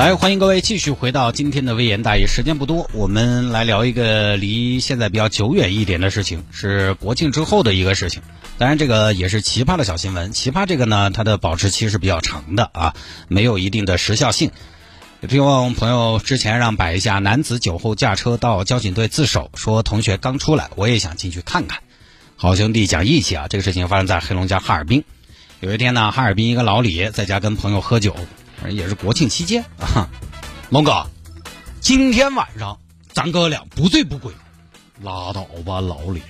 来，欢迎各位继续回到今天的微言大义。时间不多，我们来聊一个离现在比较久远一点的事情，是国庆之后的一个事情。当然，这个也是奇葩的小新闻。奇葩这个呢，它的保质期是比较长的啊，没有一定的时效性。希望朋友之前让摆一下男子酒后驾车到交警队自首，说同学刚出来，我也想进去看看。好兄弟讲义气啊！这个事情发生在黑龙江哈尔滨。有一天呢，哈尔滨一个老李在家跟朋友喝酒。也是国庆期间啊，龙哥，今天晚上咱哥俩不醉不归。拉倒吧，老李，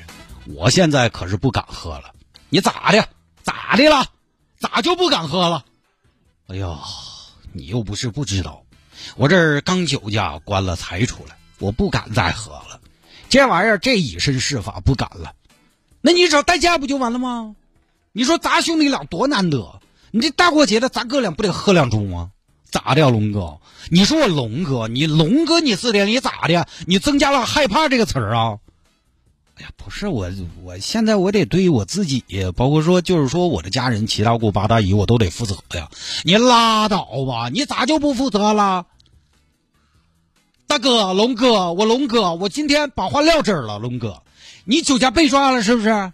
我现在可是不敢喝了。你咋的？咋的了？咋就不敢喝了？哎呀，你又不是不知道，我这儿刚酒驾关了才出来，我不敢再喝了。这玩意儿这以身试法不敢了。那你找代驾不就完了吗？你说咱兄弟俩多难得。你这大过节的，咱哥俩不得喝两盅吗？咋的呀，龙哥？你说我龙哥，你龙哥，你四天你咋的？你增加了害怕这个词儿啊？哎呀，不是我，我现在我得对我自己，包括说就是说我的家人、七大姑八大姨，我都得负责呀。你拉倒吧，你咋就不负责了？大哥，龙哥，我龙哥，我今天把话撂这儿了，龙哥，你酒驾被抓了是不是？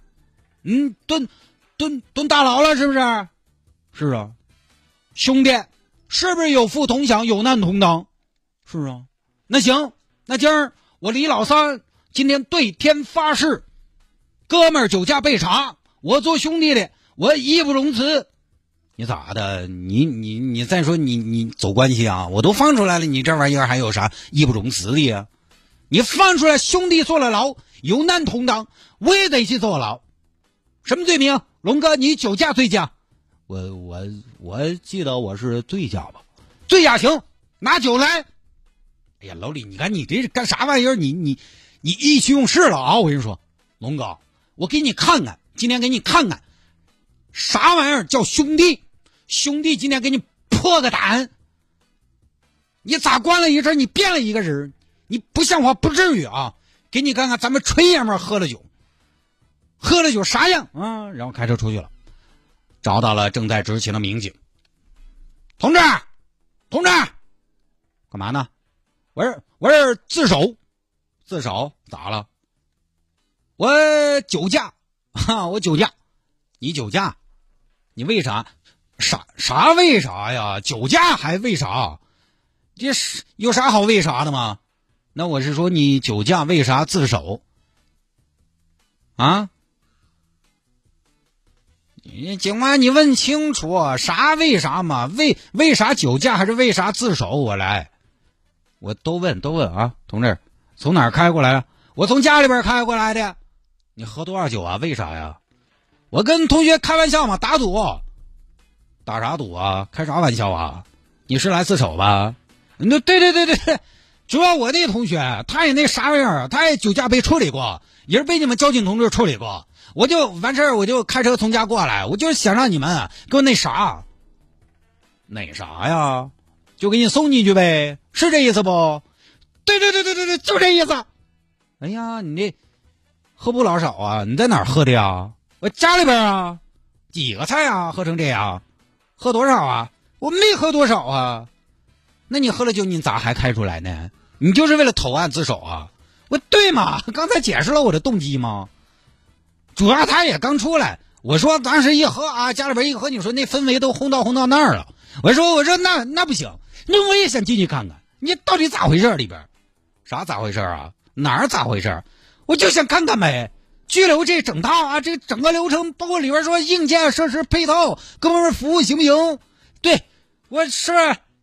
嗯，蹲蹲蹲大牢了是不是？是啊，兄弟，是不是有福同享，有难同当？是啊，那行，那今儿我李老三今天对天发誓，哥们儿酒驾被查，我做兄弟的，我义不容辞。你咋的？你你你再说你你走关系啊？我都放出来了，你这玩意儿还有啥义不容辞的呀？你放出来，兄弟坐了牢，有难同当，我也得去坐牢。什么罪名？龙哥，你酒驾醉驾。我我我记得我是醉驾吧，醉驾行，拿酒来。哎呀，老李，你看你这是干啥玩意儿？你你你意气用事了啊！我跟你说，龙哥，我给你看看，今天给你看看，啥玩意儿叫兄弟？兄弟，今天给你破个胆。你咋关了一阵，你变了一个人？你不像话，不至于啊！给你看看，咱们纯爷们喝了酒，喝了酒啥样啊？然后开车出去了。找到了正在执勤的民警，同志，同志，干嘛呢？我是我是自首，自首咋了？我酒驾，哈，我酒驾，你酒驾，你为啥？啥啥为啥呀？酒驾还为啥？这是有啥好为啥的吗？那我是说你酒驾为啥自首？啊？你警官，你问清楚啥为啥嘛？为为啥酒驾还是为啥自首？我来，我都问都问啊，同志，从哪儿开过来的？我从家里边开过来的。你喝多少酒啊？为啥呀？我跟同学开玩笑嘛，打赌。打啥赌啊？开啥玩笑啊？你是来自首吧？那对对对对对，主要我那同学他也那啥玩意儿，他也酒驾被处理过，也是被你们交警同志处理过。我就完事儿，我就开车从家过来，我就是想让你们给我那啥，那啥呀，就给你送进去呗，是这意思不？对对对对对对，就这意思。哎呀，你这喝不老少啊！你在哪儿喝的呀？我家里边啊，几个菜啊？喝成这样，喝多少啊？我没喝多少啊。那你喝了酒，你咋还开出来呢？你就是为了投案自首啊？我对嘛？刚才解释了我的动机吗？主要他也刚出来，我说当时一喝啊，家里边一喝，你说那氛围都轰到轰到那儿了。我说我说那那不行，那我也想进去看看，你到底咋回事里边？啥咋回事啊？哪儿咋回事？我就想看看呗。拘留这整套啊，这整个流程，包括里边说硬件设施配套，各方面服务行不行？对，我是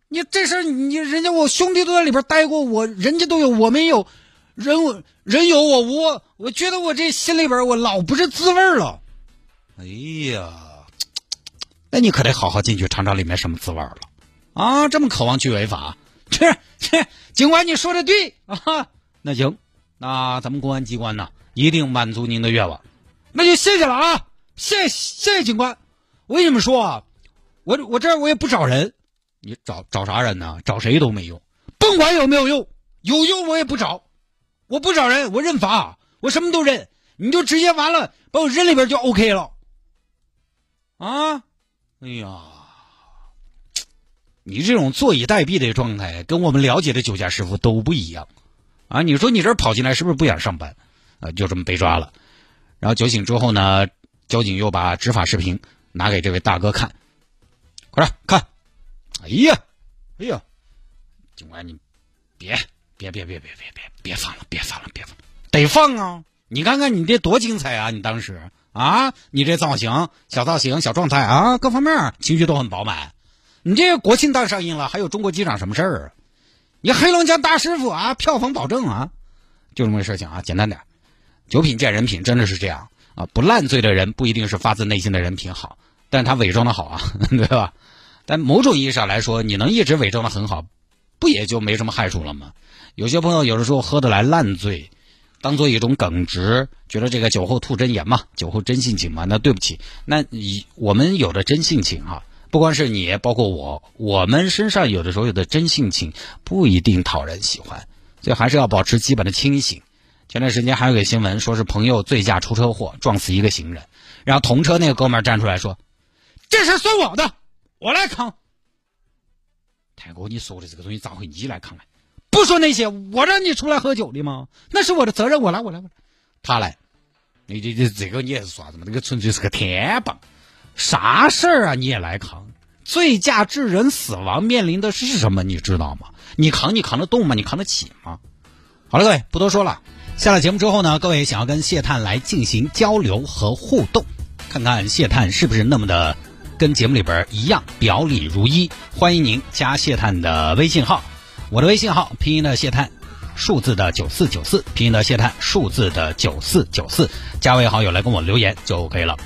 你这事你人家我兄弟都在里边待过，我人家都有，我没有。人人有我无，我觉得我这心里边我老不是滋味了。哎呀，那你可得好好进去尝尝里面什么滋味了啊！这么渴望去违法，这这警官你说的对啊。那行，那咱们公安机关呢，一定满足您的愿望。那就谢谢了啊！谢谢谢警官，我跟你们说啊，我我这我也不找人，你找找啥人呢？找谁都没用，甭管有没有用，有用我也不找，我不找人，我认罚，我什么都认，你就直接完了，把我扔里边就 OK 了。啊，哎呀，你这种坐以待毙的状态，跟我们了解的酒驾师傅都不一样啊！你说你这跑进来是不是不想上班？啊，就这么被抓了。然后酒醒之后呢？交警又把执法视频拿给这位大哥看，快点看！哎呀，哎呀，警官你别别别别别别别别放了，别放了，别放了，得放啊！你看看你这多精彩啊！你当时啊，你这造型、小造型、小状态啊，各方面情绪都很饱满。你这国庆档上映了，还有中国机长什么事儿啊？你黑龙江大师傅啊，票房保证啊！就这么个事情啊，简单点，酒品见人品，真的是这样。啊，不烂醉的人不一定是发自内心的人品好，但他伪装的好啊，对吧？但某种意义上来说，你能一直伪装的很好，不也就没什么害处了吗？有些朋友有的时候喝得来烂醉，当做一种耿直，觉得这个酒后吐真言嘛，酒后真性情嘛，那对不起，那你我们有的真性情哈，不光是你，包括我，我们身上有的时候有的真性情不一定讨人喜欢，所以还是要保持基本的清醒。前段时间还有个新闻，说是朋友醉驾出车祸，撞死一个行人，然后同车那个哥们儿站出来说：“这事算我的，我来扛。”太哥，你说的这个东西咋会你来扛呢？不说那些，我让你出来喝酒的吗？那是我的责任，我来，我来，我来。他来，你这这这个你也是耍子嘛？这个纯粹是个天棒，啥事儿啊？你也来扛？醉驾致人死亡面临的是什么？你知道吗？你扛你扛得动吗？你扛得起吗？好了，各位不多说了。下了节目之后呢，各位想要跟谢探来进行交流和互动，看看谢探是不是那么的跟节目里边一样表里如一。欢迎您加谢探的微信号，我的微信号拼音的谢探，数字的九四九四，拼音的谢探，数字的九四九四，加为好友来跟我留言就 OK 了。